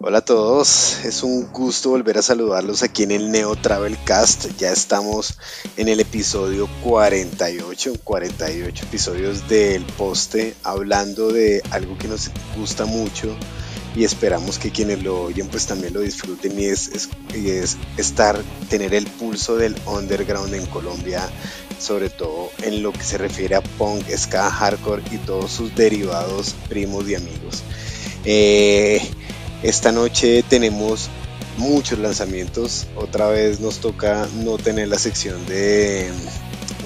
Hola a todos, es un gusto volver a saludarlos aquí en el Neo Travel Cast. Ya estamos en el episodio 48, 48 episodios del poste, hablando de algo que nos gusta mucho y esperamos que quienes lo oyen pues también lo disfruten y es, es estar, tener el pulso del underground en Colombia, sobre todo en lo que se refiere a punk, ska, hardcore y todos sus derivados, primos y amigos. Eh, esta noche tenemos muchos lanzamientos. Otra vez nos toca no tener la sección de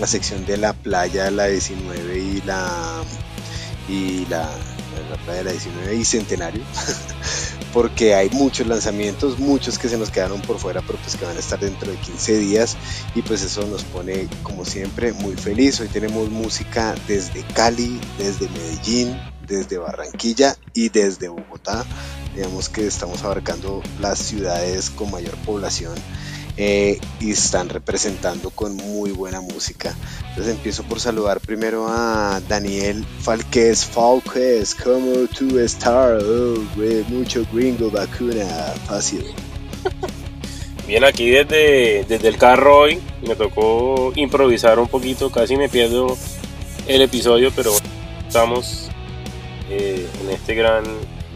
la sección de la playa, la 19 y la y la, la playa de la 19 y Centenario. porque hay muchos lanzamientos, muchos que se nos quedaron por fuera, pero pues que van a estar dentro de 15 días y pues eso nos pone como siempre muy feliz. Hoy tenemos música desde Cali, desde Medellín, desde Barranquilla y desde Bogotá digamos que estamos abarcando las ciudades con mayor población eh, y están representando con muy buena música. Entonces empiezo por saludar primero a Daniel Falquez, Falquez, como tú estás, oh, mucho gringo vacuna, fácil. Bien, aquí desde, desde el carro hoy me tocó improvisar un poquito, casi me pierdo el episodio, pero estamos eh, en este gran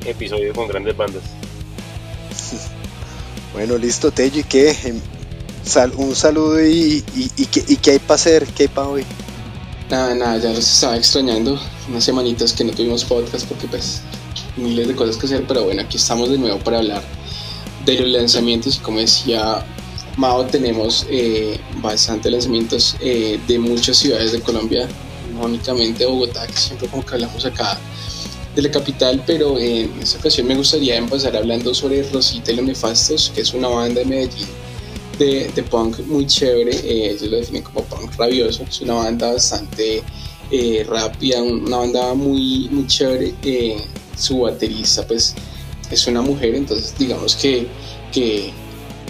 episodio con grandes bandas. Bueno, listo, Tello, ¿y qué? Em, un saludo y, y, ¿qué, hay para hacer? ¿Qué hay para hoy? Nada, nada, ya los estaba extrañando. Unas semanitas que no tuvimos podcast porque pues miles de cosas que hacer, pero bueno, aquí estamos de nuevo para hablar de los lanzamientos y como decía Mao, tenemos eh, bastantes lanzamientos eh, de muchas ciudades de Colombia, no únicamente Bogotá, que siempre como que hablamos acá de la capital, pero en esta ocasión me gustaría empezar hablando sobre Rosita y los Nefastos, que es una banda de Medellín de, de punk muy chévere, eh, ellos lo definen como punk rabioso, es una banda bastante eh, rápida, una banda muy, muy chévere, eh, su baterista pues es una mujer, entonces digamos que, que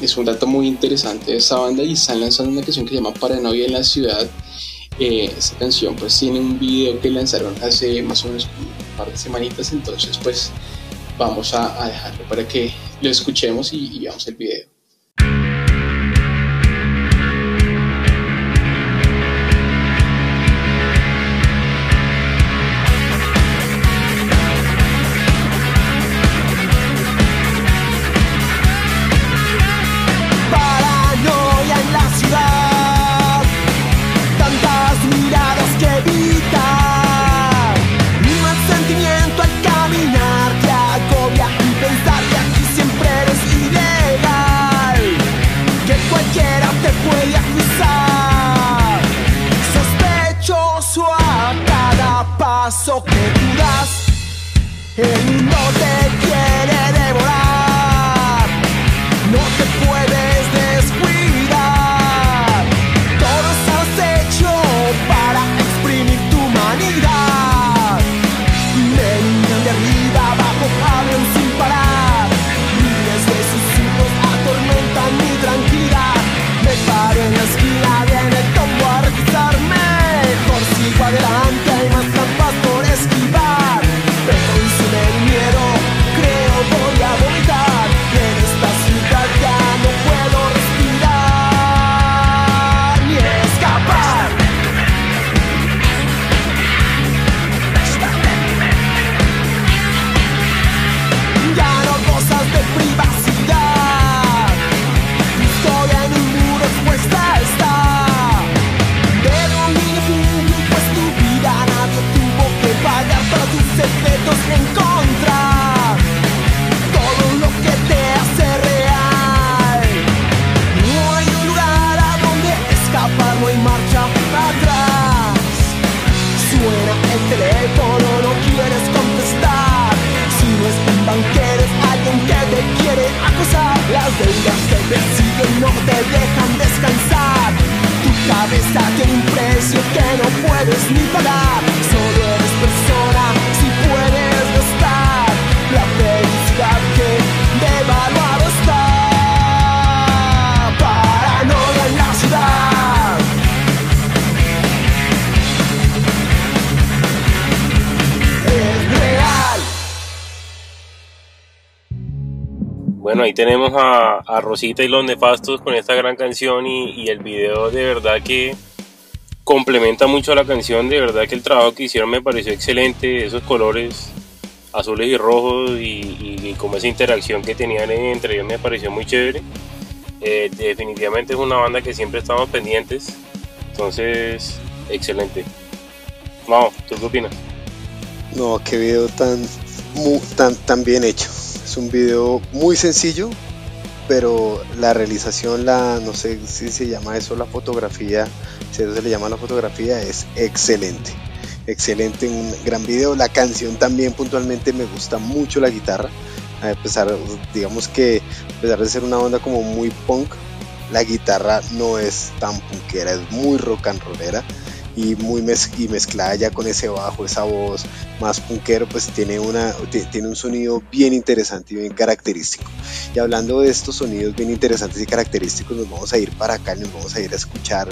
es un dato muy interesante de esa banda y están lanzando una canción que se llama Paranoia en la ciudad, esta canción pues tiene un video que lanzaron hace más o menos par de semanitas, entonces pues vamos a, dejarlo para que lo escuchemos y, y veamos el video. ni parar, solo eres persona si puedes gastar la felicidad que devaluado está. Paranoia en la ciudad. Es real. Bueno, ahí tenemos a, Rosita y los Nefastos con esta gran canción y el video de verdad que complementa mucho la canción, de verdad que el trabajo que hicieron me pareció excelente, esos colores azules y rojos y, como esa interacción que tenían entre ellos me pareció muy chévere. Eh, definitivamente es una banda que siempre estamos pendientes, entonces excelente. Vamos, ¿tú qué opinas? No, qué video tan, tan, tan bien hecho. Es un video muy sencillo, pero la realización, la no sé si se llama eso la fotografía, si eso se le llama la fotografía, es excelente. Excelente, un gran video. La canción también puntualmente me gusta mucho la guitarra. A pesar, digamos que a pesar de ser una onda como muy punk, la guitarra no es tan punkera, es muy rock and rollera y muy y mezclada ya con ese bajo, esa voz más punkero, pues tiene, una, tiene un sonido bien interesante y bien característico. Y hablando de estos sonidos bien interesantes y característicos, nos vamos a ir para acá y nos vamos a ir a escuchar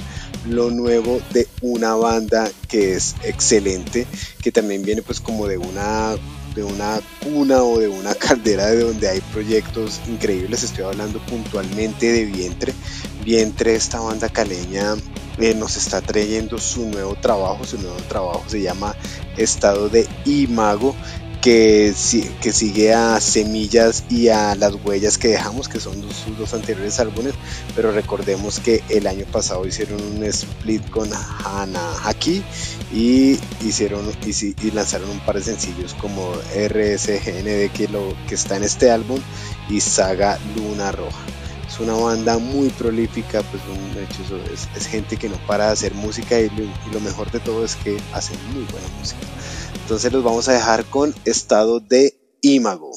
lo nuevo de una banda que es excelente, que también viene pues como de una de una cuna o de una caldera de donde hay proyectos increíbles. Estoy hablando puntualmente de Vientre. Vientre, esta banda caleña, eh, nos está trayendo su nuevo trabajo. Su nuevo trabajo se llama Estado de Imago que, que sigue a Semillas y a Las Huellas que dejamos, que son sus dos anteriores álbumes, pero recordemos que el año pasado hicieron un split con Hana Haki y hicieron y, lanzaron un par de sencillos como RSGND que, lo, que está en este álbum y Saga Luna Roja. Es una banda muy prolífica, pues un hecho, es, es, gente que no para de hacer música y lo mejor de todo es que hacen muy buena música. Entonces los vamos a dejar con estado de Imago.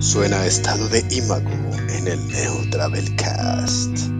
Suena estado de Imago en el Neo Travelcast.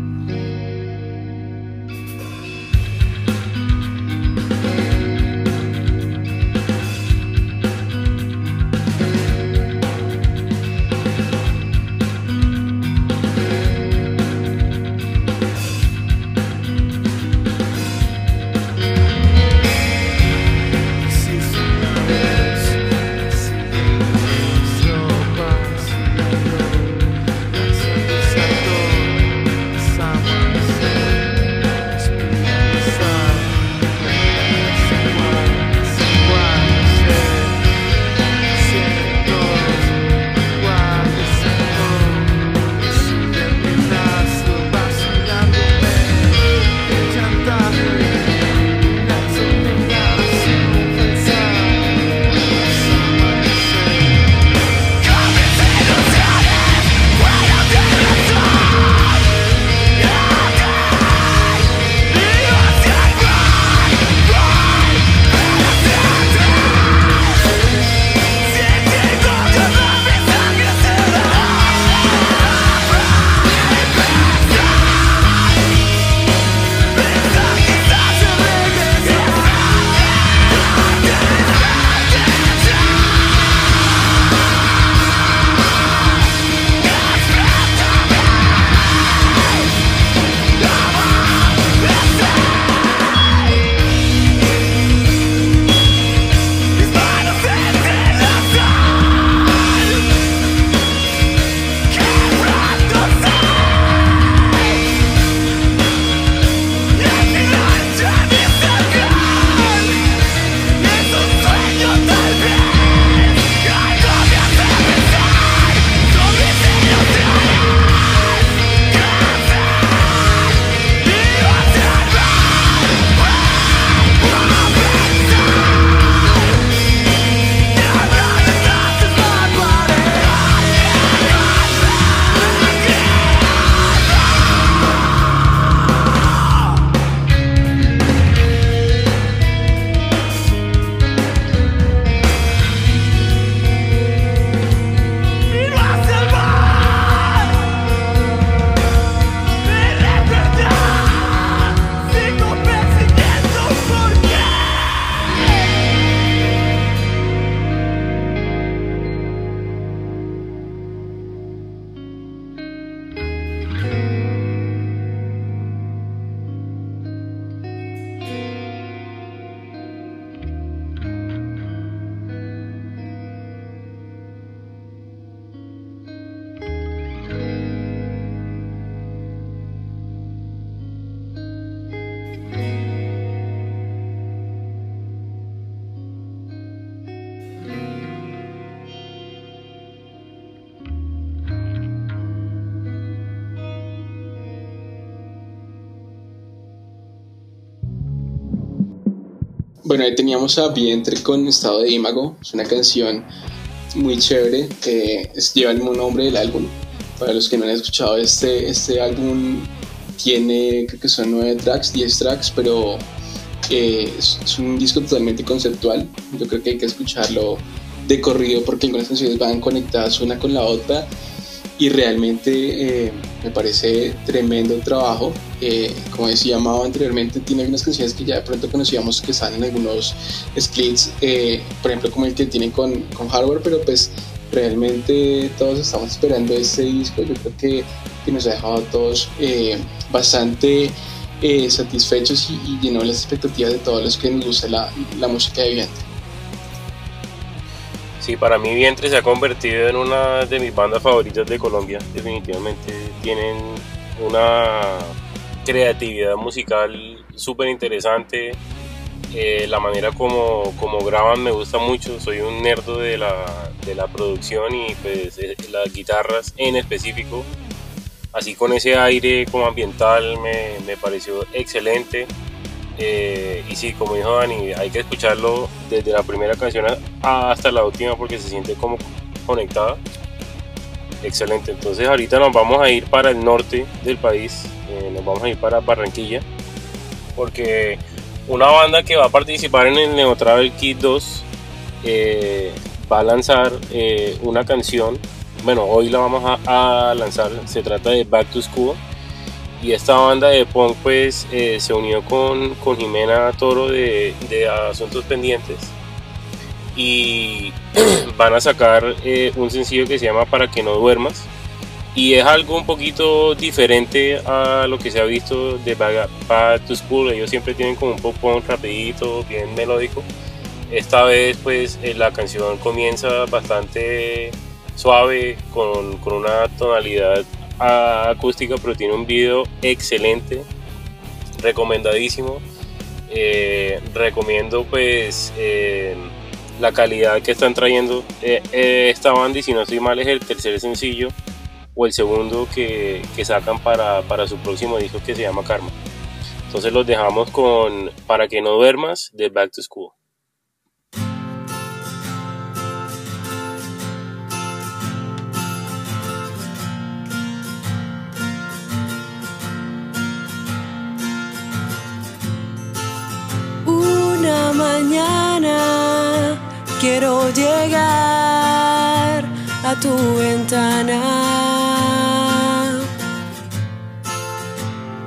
Bueno, ahí teníamos a Vientre con Estado de Imago, es una canción muy chévere que lleva el mismo nombre del álbum. Para los que no han escuchado este, este álbum, tiene, creo que son nueve tracks, 10 tracks, pero eh, es, es, un disco totalmente conceptual. Yo creo que hay que escucharlo de corrido porque algunas canciones van conectadas una con la otra y realmente eh, me parece tremendo trabajo. Eh, como decía Mao anteriormente, tiene algunas canciones que ya de pronto conocíamos que salen en algunos splits, eh, por ejemplo como el que tiene con, con Hardware, pero pues realmente todos estamos esperando este disco. Yo creo que, que nos ha dejado a todos bastante satisfechos y, y, llenó las expectativas de todos los que nos gusta la, la música de Vientre. Sí, para mí Vientre se ha convertido en una de mis bandas favoritas de Colombia. Definitivamente tienen una creatividad musical súper interesante. Eh, la manera como, como, graban me gusta mucho. Soy un nerdo de la, de la producción y pues eh, las guitarras en específico. Así con ese aire como ambiental me, me pareció excelente. Eh, y sí, como dijo Dani, hay que escucharlo desde la primera canción hasta la última porque se siente como conectada. Excelente, entonces ahorita nos vamos a ir para el norte del país, eh, nos vamos a ir para Barranquilla, porque una banda que va a participar en el Neo Travel Kit 2 eh, va a lanzar una canción, bueno, hoy la vamos a, a lanzar, se trata de Back to School y esta banda de punk pues eh, se unió con, con, Jimena Toro de, de, Asuntos Pendientes. Y van a sacar eh, un sencillo que se llama Para que no duermas. Y es algo un poquito diferente a lo que se ha visto de Bad to School. Ellos siempre tienen como un pop punk rapidito bien melódico. Esta vez pues eh, la canción comienza bastante suave con, con una tonalidad acústica, pero tiene un video excelente, recomendadísimo. Eh, recomiendo pues eh, la calidad que están trayendo eh, esta banda y si no estoy mal es el tercer sencillo o el segundo que, que sacan para, para, su próximo disco que se llama Karma. Entonces los dejamos con Para que no duermas de Back to School. Llegar a tu ventana.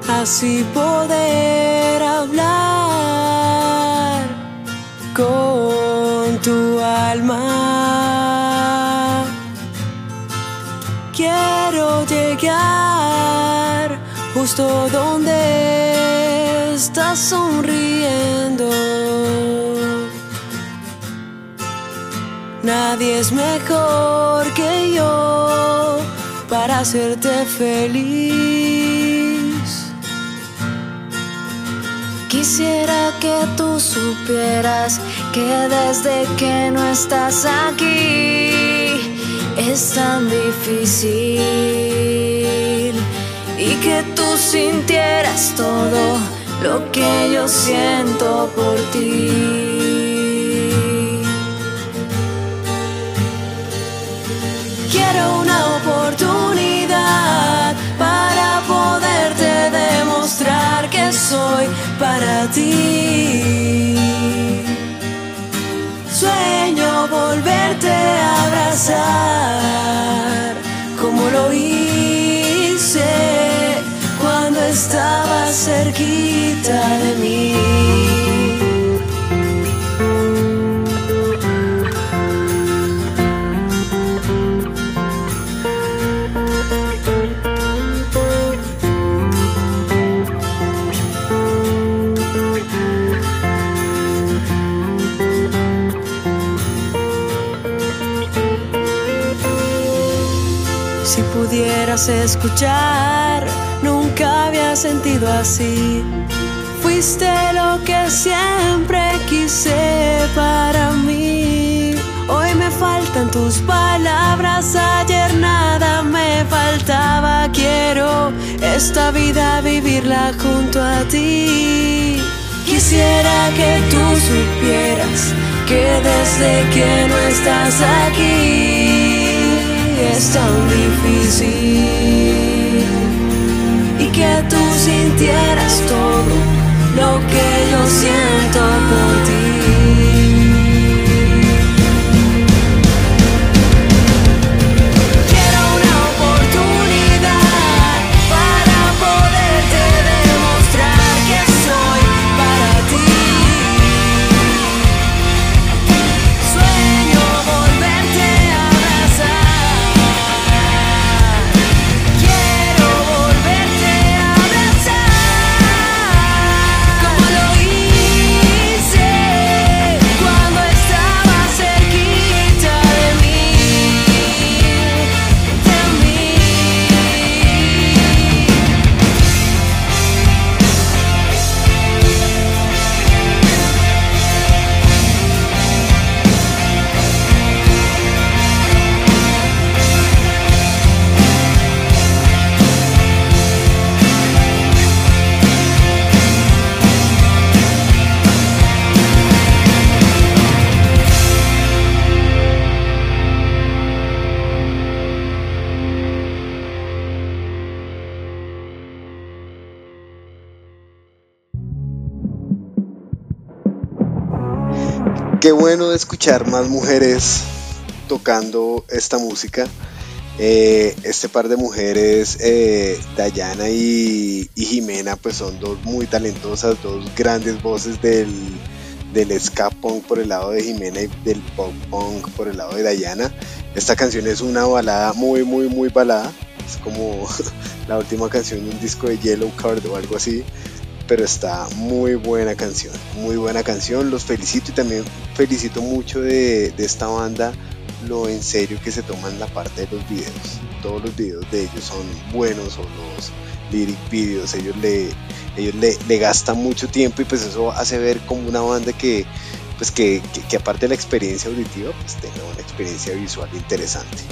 Así poder hablar con tu alma. Quiero llegar justo donde estás sonriendo. Nadie es mejor que yo para hacerte feliz. Quisiera que tú supieras que desde que no estás aquí es tan difícil y que tú sintieras todo lo que yo siento por ti. Quiero una oportunidad para poderte demostrar que soy para ti. Sueño volverte a abrazar como lo hice cuando estabas cerquita de mí. Escuchar, nunca había sentido así. Fuiste lo que siempre quise para mí. Hoy me faltan tus palabras, ayer nada me faltaba. Quiero esta vida vivirla junto a ti. Quisiera que tú supieras que desde que no estás aquí es tan difícil y que tú sintieras todo lo que yo siento por ti. Qué bueno escuchar más mujeres tocando esta música. Eh, este par de mujeres, eh, Dayana y, Jimena, pues son dos muy talentosas, dos grandes voces del, del ska punk por el lado de Jimena y del pop punk por el lado de Dayana. Esta canción es una balada muy, muy, muy balada. Es como la última canción de un disco de Yellow Card o algo así pero está muy buena canción, muy buena canción, los felicito y también felicito mucho de, esta banda lo en serio que se toman la parte de los videos, todos los videos de ellos son buenos o los lyric videos, ellos le, ellos le, gastan mucho tiempo y pues eso hace ver como una banda que pues que, que aparte de la experiencia auditiva pues tenga una experiencia visual interesante.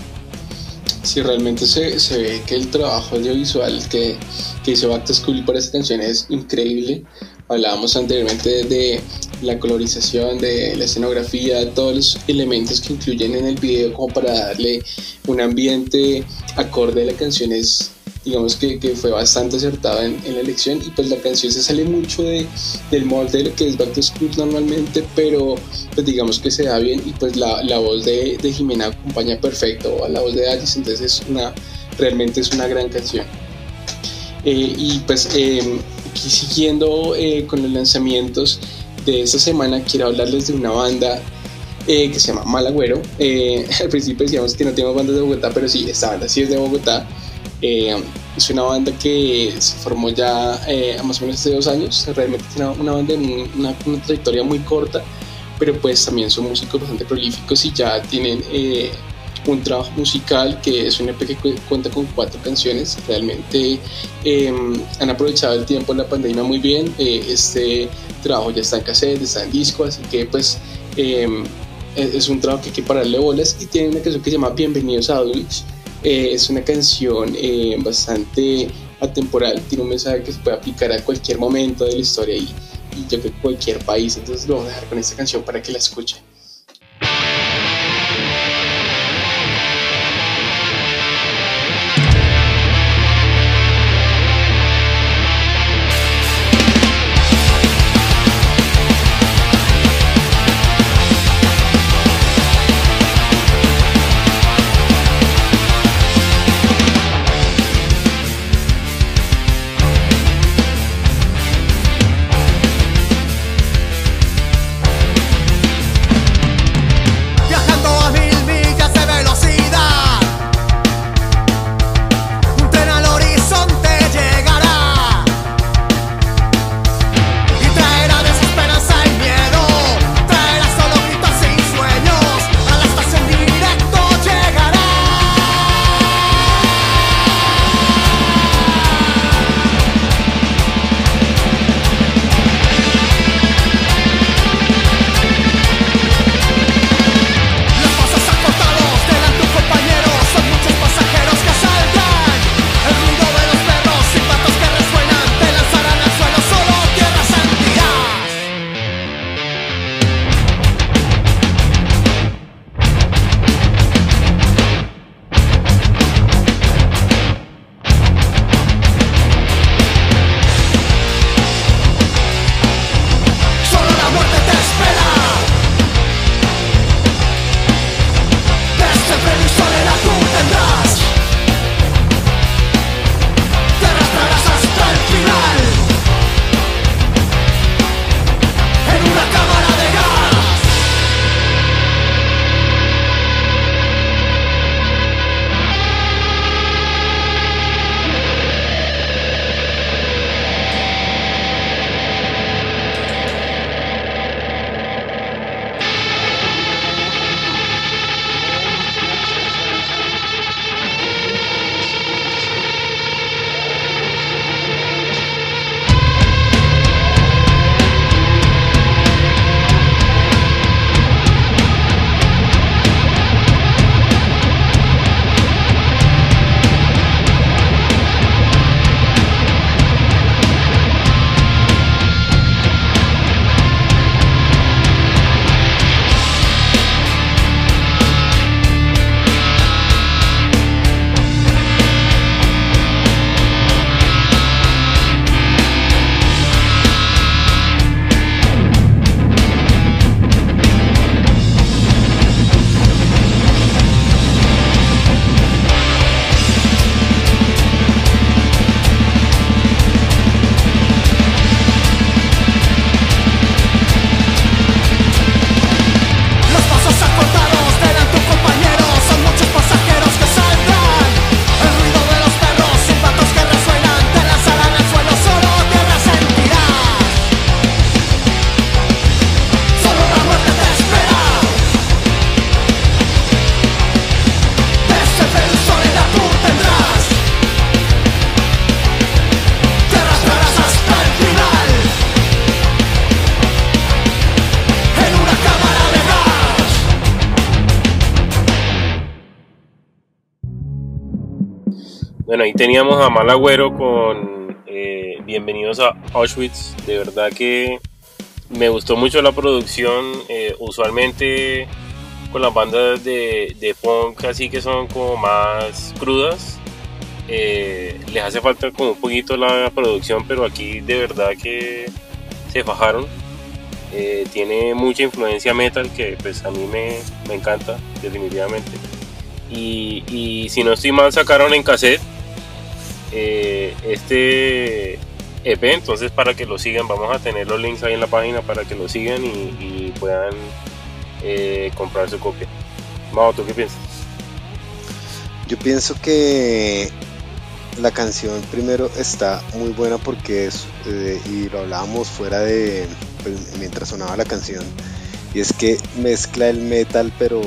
Sí, realmente se, se, ve que el trabajo audiovisual que, que hizo Back School para esta canción es increíble. Hablábamos anteriormente de la colorización, de la escenografía, todos los elementos que incluyen en el video como para darle un ambiente acorde a la canción es digamos que, que fue bastante acertado en, en, la elección y pues la canción se sale mucho de, del molde de lo que es Back to School normalmente, pero pues digamos que se da bien y pues la, la voz de, de, Jimena acompaña perfecto a la voz de Alice, entonces es una, realmente es una gran canción. Eh, y pues eh, siguiendo eh, con los lanzamientos de esta semana quiero hablarles de una banda que se llama Malagüero. al principio decíamos que no tenemos bandas de Bogotá, pero sí, esta banda sí es de Bogotá. Eh, es una banda que se formó ya eh, más o menos hace dos años. Realmente es una, banda en una, trayectoria muy corta, pero pues también son músicos bastante prolíficos y ya tienen eh, un trabajo musical que es un EP que cuenta con cuatro canciones. Realmente em, han aprovechado el tiempo en la pandemia muy bien. este trabajo ya está en cassette, está en disco, así que pues em, es un trabajo que hay que pararle bolas y tiene una canción que se llama Bienvenidos a Outreach eh, es una canción eh, bastante atemporal, tiene un mensaje que se puede aplicar a cualquier momento de la historia y, y yo creo que cualquier país. Entonces lo voy a dejar con esta canción para que la escuchen. Teníamos a Malagüero con eh, Bienvenidos a Auschwitz. De verdad que me gustó mucho la producción. Eh, usualmente con las bandas de, de punk así que son como más crudas. Eh, les hace falta como un poquito la producción, pero aquí de verdad que se fajaron. Tiene mucha influencia metal que pues a mí me, me encanta definitivamente. Y, y, si no estoy mal sacaron en cassette eh, este EP, entonces para que lo sigan vamos a tener los links ahí en la página para que lo sigan y, puedan eh, comprar su copia. Mau, ¿tú qué piensas? Yo pienso que la canción primero está muy buena porque es, eh, y lo hablábamos fuera de, pues, mientras sonaba la canción, y es que mezcla el metal, pero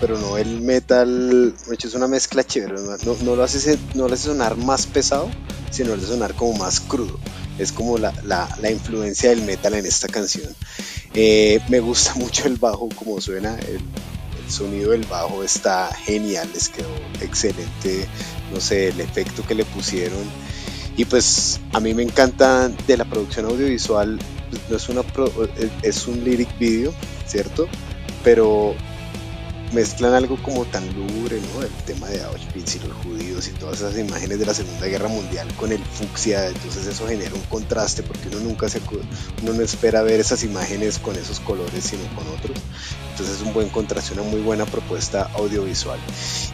pero no el metal, de hecho es una mezcla chévere, no, no, lo hace, no lo hace sonar más pesado, sino lo hace sonar como más crudo. Es como la, la, la influencia del metal en esta canción. Eh, me gusta mucho el bajo, como suena, el, el, sonido del bajo está genial, les quedó excelente, no sé, el efecto que le pusieron. Y pues a mí me encanta de la producción audiovisual, pues, no es, una pro, es un lyric video, ¿cierto? Pero mezclan algo como tan lúgubre, ¿no? El tema de Auschwitz y los judíos y todas esas imágenes de la Segunda Guerra Mundial con el fucsia, entonces eso genera un contraste porque uno nunca se uno no espera ver esas imágenes con esos colores sino con otros. Entonces es un buen contraste, una muy buena propuesta audiovisual.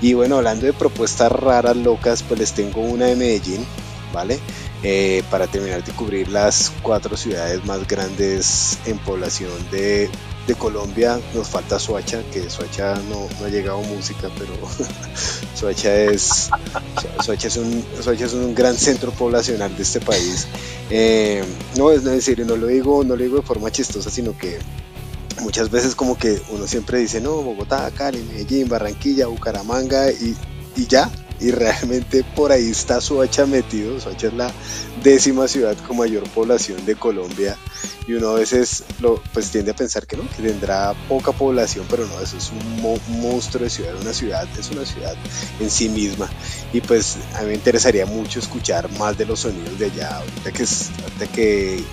Y bueno, hablando de propuestas raras, locas, pues les tengo una de Medellín, ¿vale? Eh, para terminar de cubrir las cuatro ciudades más grandes en población de de Colombia nos falta Soacha, que Soacha no, no ha llegado música, pero Soacha es, Soacha es, un, es un gran centro poblacional de este país. Eh, no, es decir, no lo digo, no lo digo de forma chistosa, sino que muchas veces como que uno siempre dice, no, Bogotá, Cali, Medellín, Barranquilla, Bucaramanga y, y ya, y realmente por ahí está Soacha metido. Soacha es la décima ciudad con mayor población de Colombia y uno a veces lo, pues tiende a pensar que no, que tendrá poca población, pero no, eso es un, mo un monstruo de ciudad, una ciudad es una ciudad en sí misma y pues a mí me interesaría mucho escuchar más de los sonidos de allá, ahorita que, ahorita que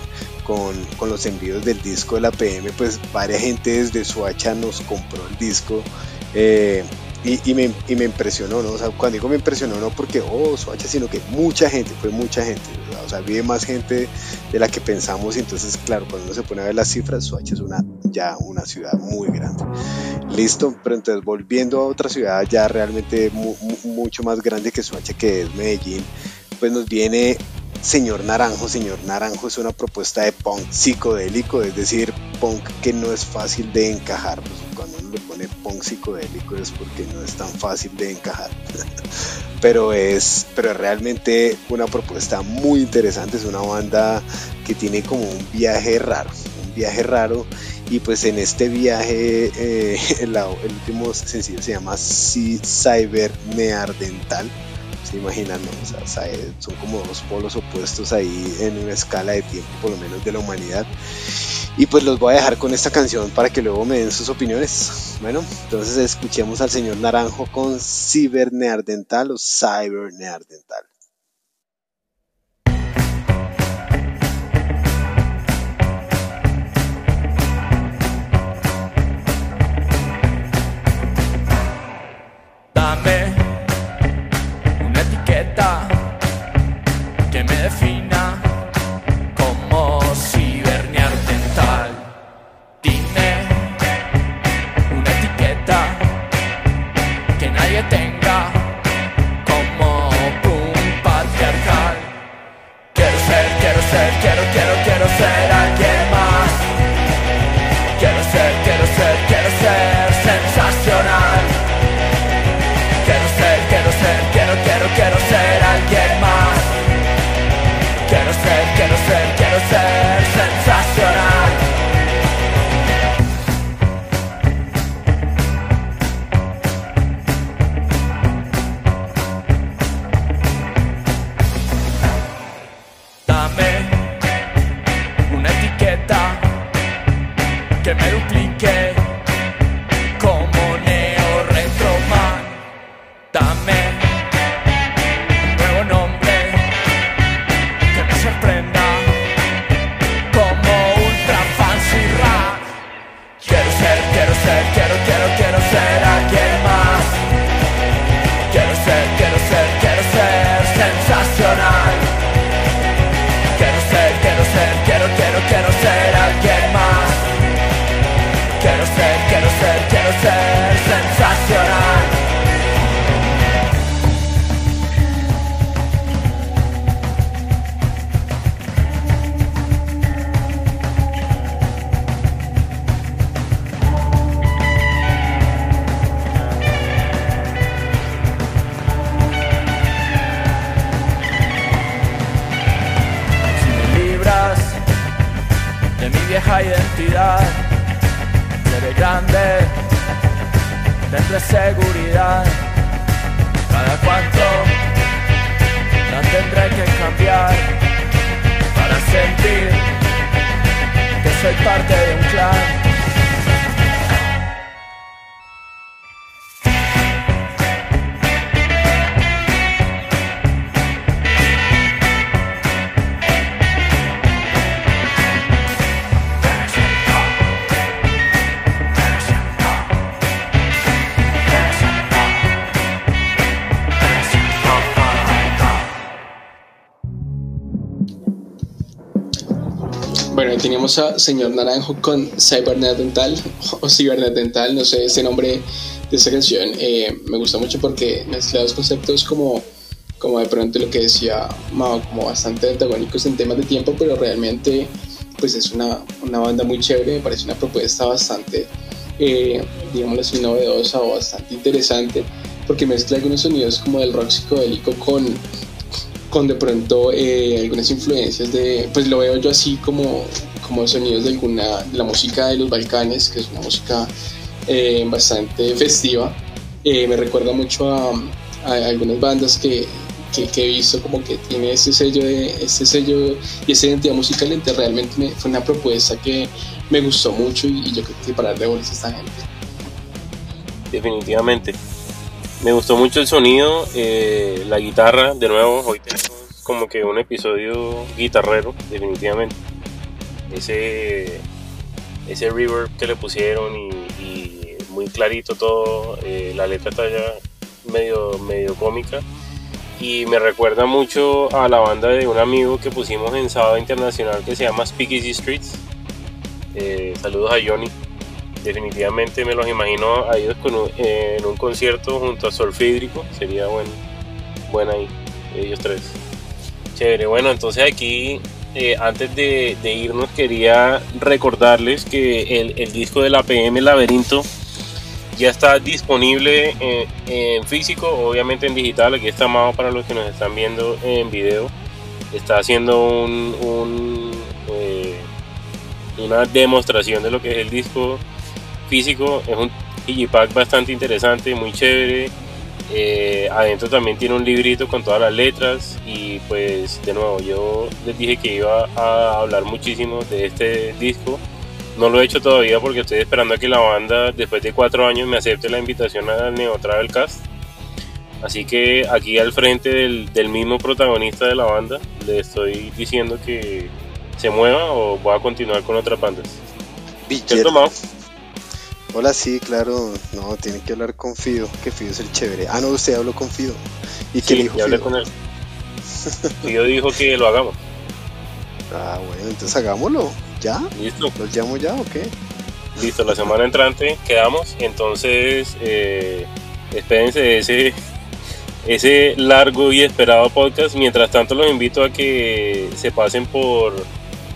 con, con, los envíos del disco de la PM, pues varias gente desde Soacha nos compró el disco. Eh, y, me, impresionó, ¿no? O sea, cuando digo me impresionó, no porque, oh, Soacha, sino que mucha gente, fue mucha gente, o sea, vive más gente de la que pensamos, y entonces, claro, cuando uno se pone a ver las cifras, Soacha es una, ya una ciudad muy grande. Listo, pero entonces volviendo a otra ciudad ya realmente mu mucho más grande que Soacha, que es Medellín, pues nos viene Señor Naranjo. Señor Naranjo es una propuesta de punk psicodélico, es decir, punk que no es fácil de encajar. Pues le pone punk psicodélico es porque no es tan fácil de encajar. pero es, pero realmente una propuesta muy interesante. Es una banda que tiene como un viaje raro, un viaje raro. Y pues en este viaje, eh, el, el último sencillo se llama Cyber Neardental se imaginan, ¿no? o sea, son como dos polos opuestos ahí en una escala de tiempo, por lo menos de la humanidad. Y pues los voy a dejar con esta canción para que luego me den sus opiniones. Bueno, entonces escuchemos al señor Naranjo con Cyber Neardental o Cyber tendré seguridad. Cada cuanto la tendré que cambiar para sentir que soy parte de un clan. Teníamos a Señor Naranjo con Cybernet Dental o Cybernet Dental, no sé ese nombre de esa canción. Eh, me gusta mucho porque mezcla dos conceptos como, como de pronto lo que decía Mao, como bastante antagónicos en temas de tiempo, pero realmente pues es una, una banda muy chévere, me parece una propuesta bastante, eh, digámoslo así, novedosa o bastante interesante porque mezcla algunos sonidos como del rock psicodélico con con de pronto eh, algunas influencias de, pues lo veo yo así como, como sonidos de alguna, de la música de los Balcanes, que es una música eh, bastante festiva. Eh, me recuerda mucho a, a algunas bandas que, que, que, he visto como que tiene ese sello, de, ese sello y esa identidad musical. Entonces realmente me, fue una propuesta que me gustó mucho y, y yo creo que para darle bolas a esta gente. Definitivamente. Me gustó mucho el sonido, eh, la guitarra, de nuevo, hoy tenemos como que un episodio guitarrero, definitivamente. Ese, ese reverb que le pusieron y, muy clarito todo, eh, la letra está ya medio, medio cómica y me recuerda mucho a la banda de un amigo que pusimos en Sábado Internacional que se llama Speakeasy Streets. Eh, saludos a Johnny definitivamente me los imagino a ellos eh, en un concierto junto a Solfídrico. Sería buen, buen ahí, ellos tres. Chévere, bueno, entonces aquí, eh, antes de, irnos, quería recordarles que el, disco de la PM Laberinto ya está disponible en, en, físico, obviamente en digital. Aquí está más para los que nos están viendo en video. Está haciendo un, un eh, una demostración de lo que es el disco físico es un digipack bastante interesante, muy chévere. Eh, adentro también tiene un librito con todas las letras y pues de nuevo yo les dije que iba a hablar muchísimo de este disco. No lo he hecho todavía porque estoy esperando a que la banda después de cuatro años me acepte la invitación al Neo Travel Cast. Así que aquí al frente del, del mismo protagonista de la banda le estoy diciendo que se mueva o voy a continuar con otras bandas. ¿Cierto, Hola, sí, claro. No, tiene que hablar con Fido, que Fido es el chévere. Ah, no, usted habló con Fido. ¿Y qué sí, dijo? hablé Fido? con él. Fido dijo que lo hagamos. Ah, bueno, entonces hagámoslo. ¿Ya? Listo. ¿Los llamo ya o qué? Listo, la semana entrante quedamos. Entonces, eh, espérense ese, ese largo y esperado podcast. Mientras tanto, los invito a que se pasen por,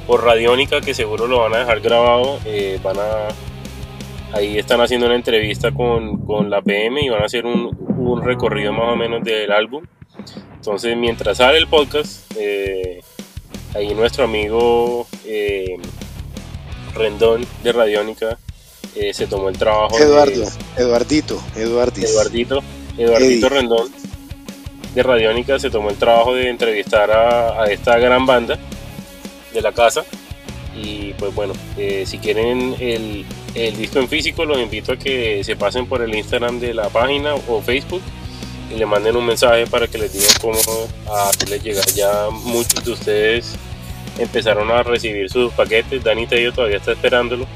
por Radiónica, que seguro lo van a dejar grabado. Eh, van a ahí están haciendo una entrevista con, con, la PM y van a hacer un, un, recorrido más o menos del álbum. Entonces, mientras sale el podcast, eh, ahí nuestro amigo eh, Rendón de Radiónica eh, se tomó el trabajo. Eduardo, de, Eduardito, Eduardis. Eduardito, Eduardito Eddie. Rendón de Radiónica se tomó el trabajo de entrevistar a, a esta gran banda de la casa y pues bueno, eh, si quieren el, el, disco en físico, los invito a que se pasen por el Instagram de la página o Facebook y le manden un mensaje para que les digan cómo hacerles llegar. Ya muchos de ustedes empezaron a recibir sus paquetes. Dani Tello todavía está esperándolo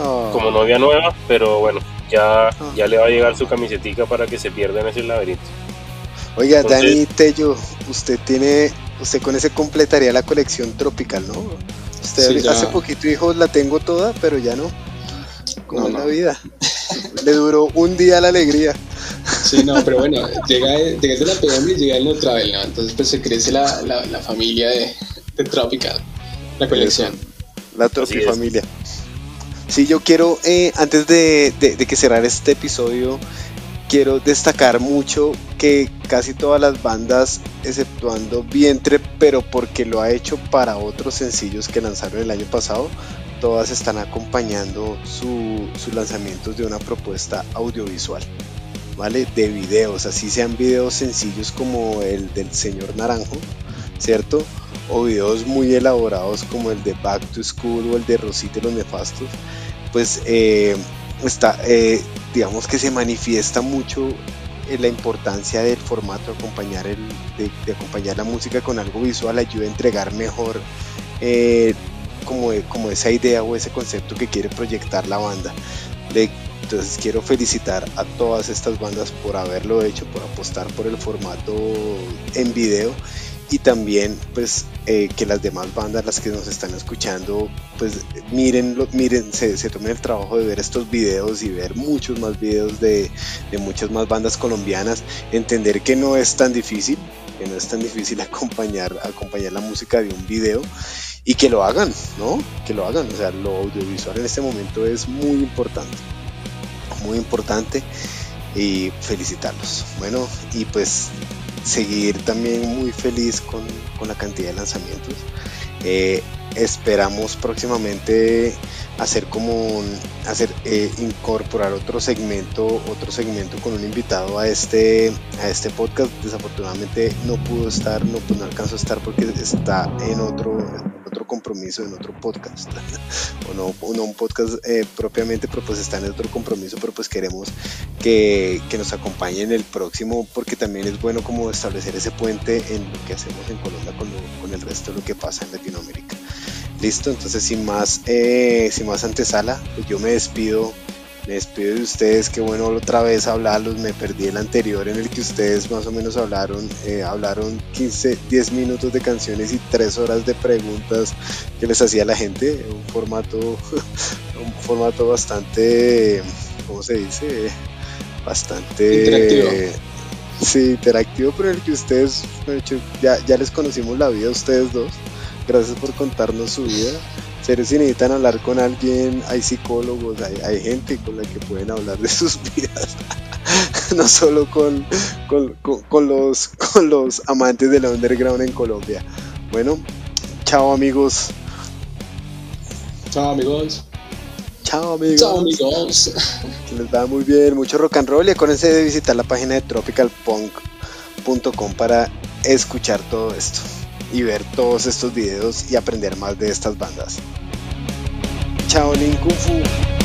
oh. como novia nueva, pero bueno, ya, oh. ya le va a llegar su camisetica para que se pierda en ese laberinto. Oiga, Entonces, Dani Tello, usted tiene, usted con ese completaría la colección tropical, ¿no? Usted sí, hace poquito dijo, la tengo toda, pero ya no. Como no, es no. la vida. Le duró un día la alegría. Sí, no, pero bueno, llega, llega de la PM y llega el No Travel, ¿no? Entonces pues se crece la, la, la familia de, de, Tropical, la colección. La Tropifamilia. Sí, yo quiero, eh, antes de, de, de que cerrar este episodio, quiero destacar mucho que casi todas las bandas, exceptuando Vientre, pero porque lo ha hecho para otros sencillos que lanzaron el año pasado, todas están acompañando su, sus lanzamientos de una propuesta audiovisual, ¿vale? De videos, así sean videos sencillos como el del señor Naranjo, ¿cierto? O videos muy elaborados como el de Back to School o el de Rosita y los Nefastos, pues eh, está, eh, digamos que se manifiesta mucho la importancia del formato acompañar el, de, acompañar la música con algo visual ayuda a entregar mejor como, como esa idea o ese concepto que quiere proyectar la banda. entonces quiero felicitar a todas estas bandas por haberlo hecho, por apostar por el formato en video y también pues eh, que las demás bandas las que nos están escuchando pues miren miren se, se, tomen el trabajo de ver estos videos y ver muchos más videos de, de, muchas más bandas colombianas entender que no es tan difícil que no es tan difícil acompañar acompañar la música de un video y que lo hagan no que lo hagan o sea lo audiovisual en este momento es muy importante muy importante y felicitarlos. Bueno y pues seguir también muy feliz con, con la cantidad de lanzamientos. Eh, esperamos próximamente hacer como hacer eh, incorporar otro segmento otro segmento con un invitado a este a este podcast. Desafortunadamente no pudo estar no, pues no alcanzó a estar porque está en otro otro compromiso en otro podcast. O no, un podcast eh, propiamente pero pues está en otro compromiso pero pues queremos que, que nos acompañe en el próximo porque también es bueno como establecer ese puente en lo que hacemos en Colombia con, con el resto de lo que pasa en Latinoamérica. Listo, entonces sin más, eh, sin más antesala, pues yo me despido, me despido de ustedes, qué bueno otra vez hablarlos, me perdí el anterior en el que ustedes más o menos hablaron, eh, hablaron 15, 10 minutos de canciones y 3 horas de preguntas que les hacía la gente, un formato, un formato bastante, ¿cómo se dice? Bastante... Interactivo. Sí, interactivo, pero el que ustedes, ya, ya les conocimos la vida ustedes dos. Gracias por contarnos su vida. Serio, si necesitan hablar con alguien, hay psicólogos, hay, gente con la que pueden hablar de sus vidas. no solo con, con, los, con los amantes del underground en Colombia. Bueno, chao amigos. Chao amigos. Chao amigos. Chao amigos. Que les va muy bien, mucho rock and roll y acuérdense de visitar la página de tropicalpunk.com para escuchar todo esto y ver todos estos videos y aprender más de estas bandas. Chao Lin Kung Fu.